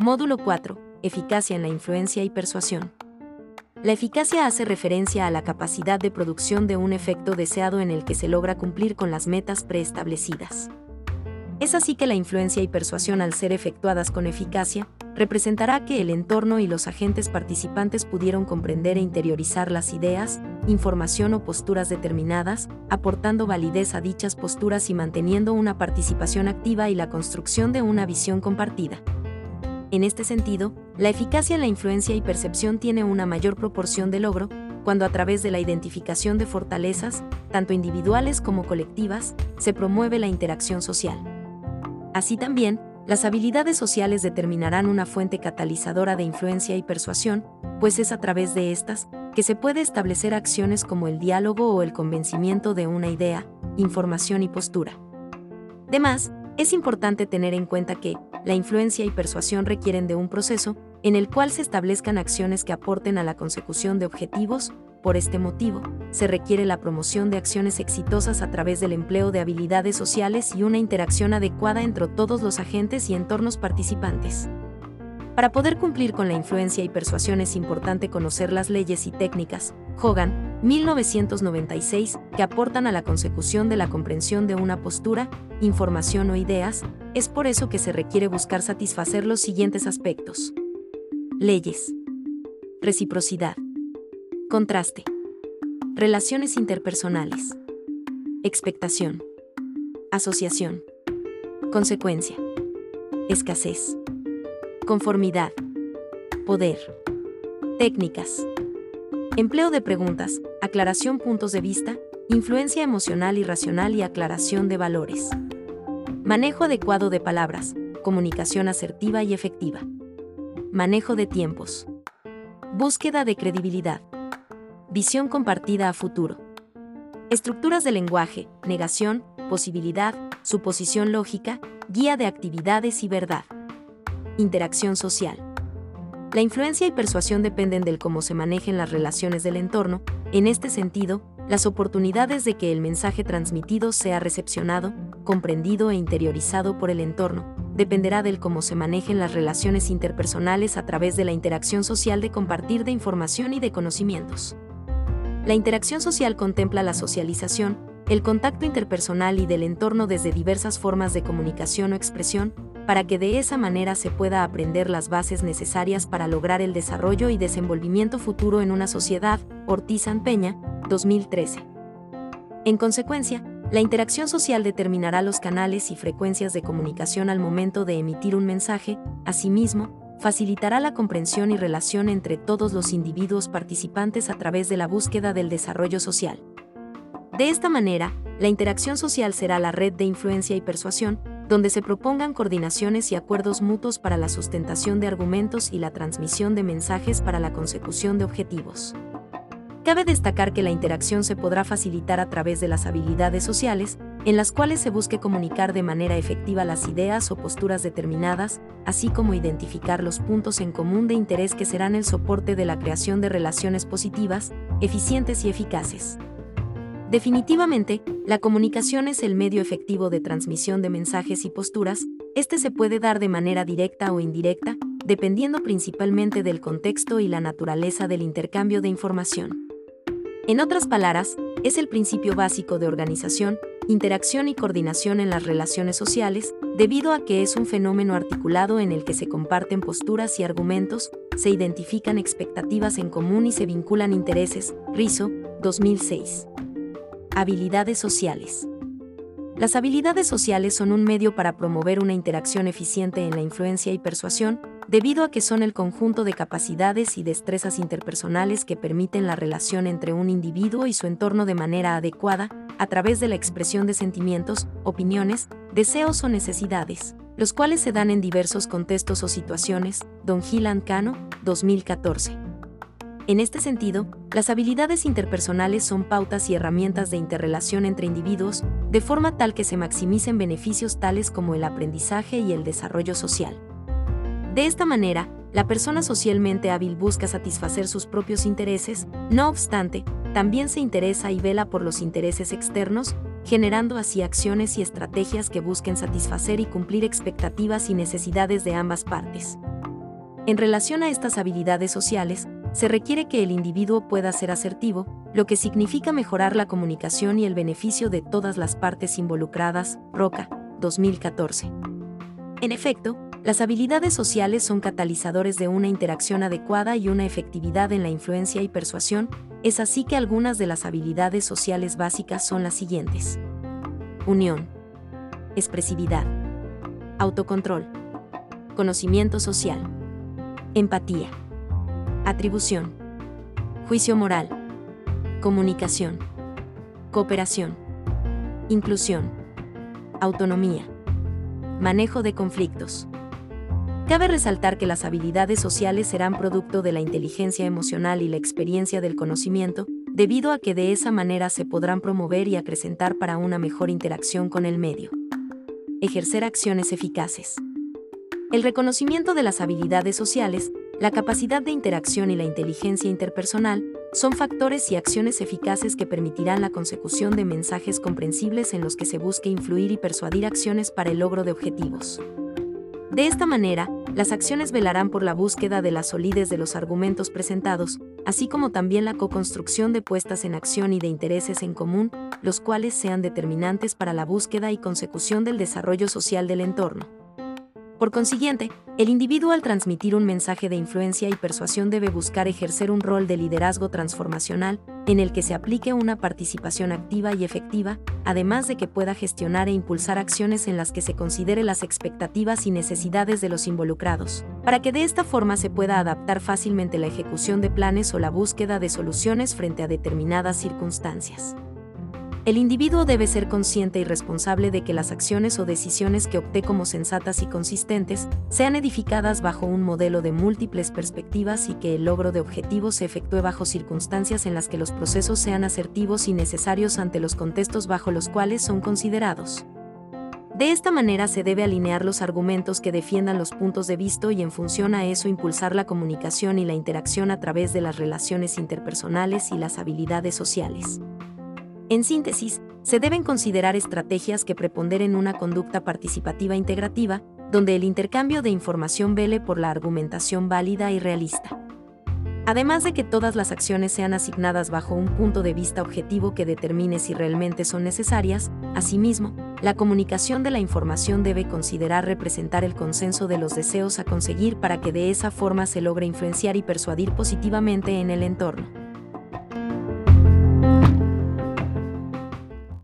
Módulo 4. Eficacia en la influencia y persuasión. La eficacia hace referencia a la capacidad de producción de un efecto deseado en el que se logra cumplir con las metas preestablecidas. Es así que la influencia y persuasión al ser efectuadas con eficacia, representará que el entorno y los agentes participantes pudieron comprender e interiorizar las ideas, información o posturas determinadas, aportando validez a dichas posturas y manteniendo una participación activa y la construcción de una visión compartida. En este sentido, la eficacia en la influencia y percepción tiene una mayor proporción de logro, cuando a través de la identificación de fortalezas, tanto individuales como colectivas, se promueve la interacción social. Así también, las habilidades sociales determinarán una fuente catalizadora de influencia y persuasión, pues es a través de estas que se puede establecer acciones como el diálogo o el convencimiento de una idea, información y postura. Además, es importante tener en cuenta que la influencia y persuasión requieren de un proceso en el cual se establezcan acciones que aporten a la consecución de objetivos, por este motivo, se requiere la promoción de acciones exitosas a través del empleo de habilidades sociales y una interacción adecuada entre todos los agentes y entornos participantes. Para poder cumplir con la influencia y persuasión es importante conocer las leyes y técnicas, Hogan, 1996, que aportan a la consecución de la comprensión de una postura, información o ideas, es por eso que se requiere buscar satisfacer los siguientes aspectos. Leyes. Reciprocidad. Contraste. Relaciones interpersonales. Expectación. Asociación. Consecuencia. Escasez. Conformidad. Poder. Técnicas. Empleo de preguntas, aclaración puntos de vista, influencia emocional y racional y aclaración de valores. Manejo adecuado de palabras, comunicación asertiva y efectiva. Manejo de tiempos. Búsqueda de credibilidad. Visión compartida a futuro. Estructuras de lenguaje, negación, posibilidad, suposición lógica, guía de actividades y verdad. Interacción social. La influencia y persuasión dependen del cómo se manejen las relaciones del entorno, en este sentido, las oportunidades de que el mensaje transmitido sea recepcionado, comprendido e interiorizado por el entorno, dependerá del cómo se manejen las relaciones interpersonales a través de la interacción social de compartir de información y de conocimientos. La interacción social contempla la socialización, el contacto interpersonal y del entorno desde diversas formas de comunicación o expresión, para que de esa manera se pueda aprender las bases necesarias para lograr el desarrollo y desenvolvimiento futuro en una sociedad, Ortiz Peña, 2013. En consecuencia, la interacción social determinará los canales y frecuencias de comunicación al momento de emitir un mensaje, asimismo, facilitará la comprensión y relación entre todos los individuos participantes a través de la búsqueda del desarrollo social. De esta manera, la interacción social será la red de influencia y persuasión, donde se propongan coordinaciones y acuerdos mutuos para la sustentación de argumentos y la transmisión de mensajes para la consecución de objetivos. Cabe destacar que la interacción se podrá facilitar a través de las habilidades sociales, en las cuales se busque comunicar de manera efectiva las ideas o posturas determinadas, así como identificar los puntos en común de interés que serán el soporte de la creación de relaciones positivas, eficientes y eficaces. Definitivamente, la comunicación es el medio efectivo de transmisión de mensajes y posturas, este se puede dar de manera directa o indirecta, dependiendo principalmente del contexto y la naturaleza del intercambio de información. En otras palabras, es el principio básico de organización, interacción y coordinación en las relaciones sociales, debido a que es un fenómeno articulado en el que se comparten posturas y argumentos, se identifican expectativas en común y se vinculan intereses. Rizo, 2006. Habilidades sociales. Las habilidades sociales son un medio para promover una interacción eficiente en la influencia y persuasión, debido a que son el conjunto de capacidades y destrezas interpersonales que permiten la relación entre un individuo y su entorno de manera adecuada, a través de la expresión de sentimientos, opiniones, deseos o necesidades, los cuales se dan en diversos contextos o situaciones. Don Gilan Cano, 2014. En este sentido, las habilidades interpersonales son pautas y herramientas de interrelación entre individuos, de forma tal que se maximicen beneficios tales como el aprendizaje y el desarrollo social. De esta manera, la persona socialmente hábil busca satisfacer sus propios intereses, no obstante, también se interesa y vela por los intereses externos, generando así acciones y estrategias que busquen satisfacer y cumplir expectativas y necesidades de ambas partes. En relación a estas habilidades sociales, se requiere que el individuo pueda ser asertivo, lo que significa mejorar la comunicación y el beneficio de todas las partes involucradas. Roca, 2014. En efecto, las habilidades sociales son catalizadores de una interacción adecuada y una efectividad en la influencia y persuasión, es así que algunas de las habilidades sociales básicas son las siguientes. Unión. Expresividad. Autocontrol. Conocimiento social. Empatía. Atribución. Juicio moral. Comunicación. Cooperación. Inclusión. Autonomía. Manejo de conflictos. Cabe resaltar que las habilidades sociales serán producto de la inteligencia emocional y la experiencia del conocimiento, debido a que de esa manera se podrán promover y acrecentar para una mejor interacción con el medio. Ejercer acciones eficaces. El reconocimiento de las habilidades sociales la capacidad de interacción y la inteligencia interpersonal son factores y acciones eficaces que permitirán la consecución de mensajes comprensibles en los que se busque influir y persuadir acciones para el logro de objetivos. De esta manera, las acciones velarán por la búsqueda de la solidez de los argumentos presentados, así como también la co-construcción de puestas en acción y de intereses en común, los cuales sean determinantes para la búsqueda y consecución del desarrollo social del entorno. Por consiguiente, el individuo al transmitir un mensaje de influencia y persuasión debe buscar ejercer un rol de liderazgo transformacional, en el que se aplique una participación activa y efectiva, además de que pueda gestionar e impulsar acciones en las que se considere las expectativas y necesidades de los involucrados, para que de esta forma se pueda adaptar fácilmente la ejecución de planes o la búsqueda de soluciones frente a determinadas circunstancias. El individuo debe ser consciente y responsable de que las acciones o decisiones que opte como sensatas y consistentes sean edificadas bajo un modelo de múltiples perspectivas y que el logro de objetivos se efectúe bajo circunstancias en las que los procesos sean asertivos y necesarios ante los contextos bajo los cuales son considerados. De esta manera se debe alinear los argumentos que defiendan los puntos de vista y en función a eso impulsar la comunicación y la interacción a través de las relaciones interpersonales y las habilidades sociales. En síntesis, se deben considerar estrategias que preponderen una conducta participativa integrativa, donde el intercambio de información vele por la argumentación válida y realista. Además de que todas las acciones sean asignadas bajo un punto de vista objetivo que determine si realmente son necesarias, asimismo, la comunicación de la información debe considerar representar el consenso de los deseos a conseguir para que de esa forma se logre influenciar y persuadir positivamente en el entorno.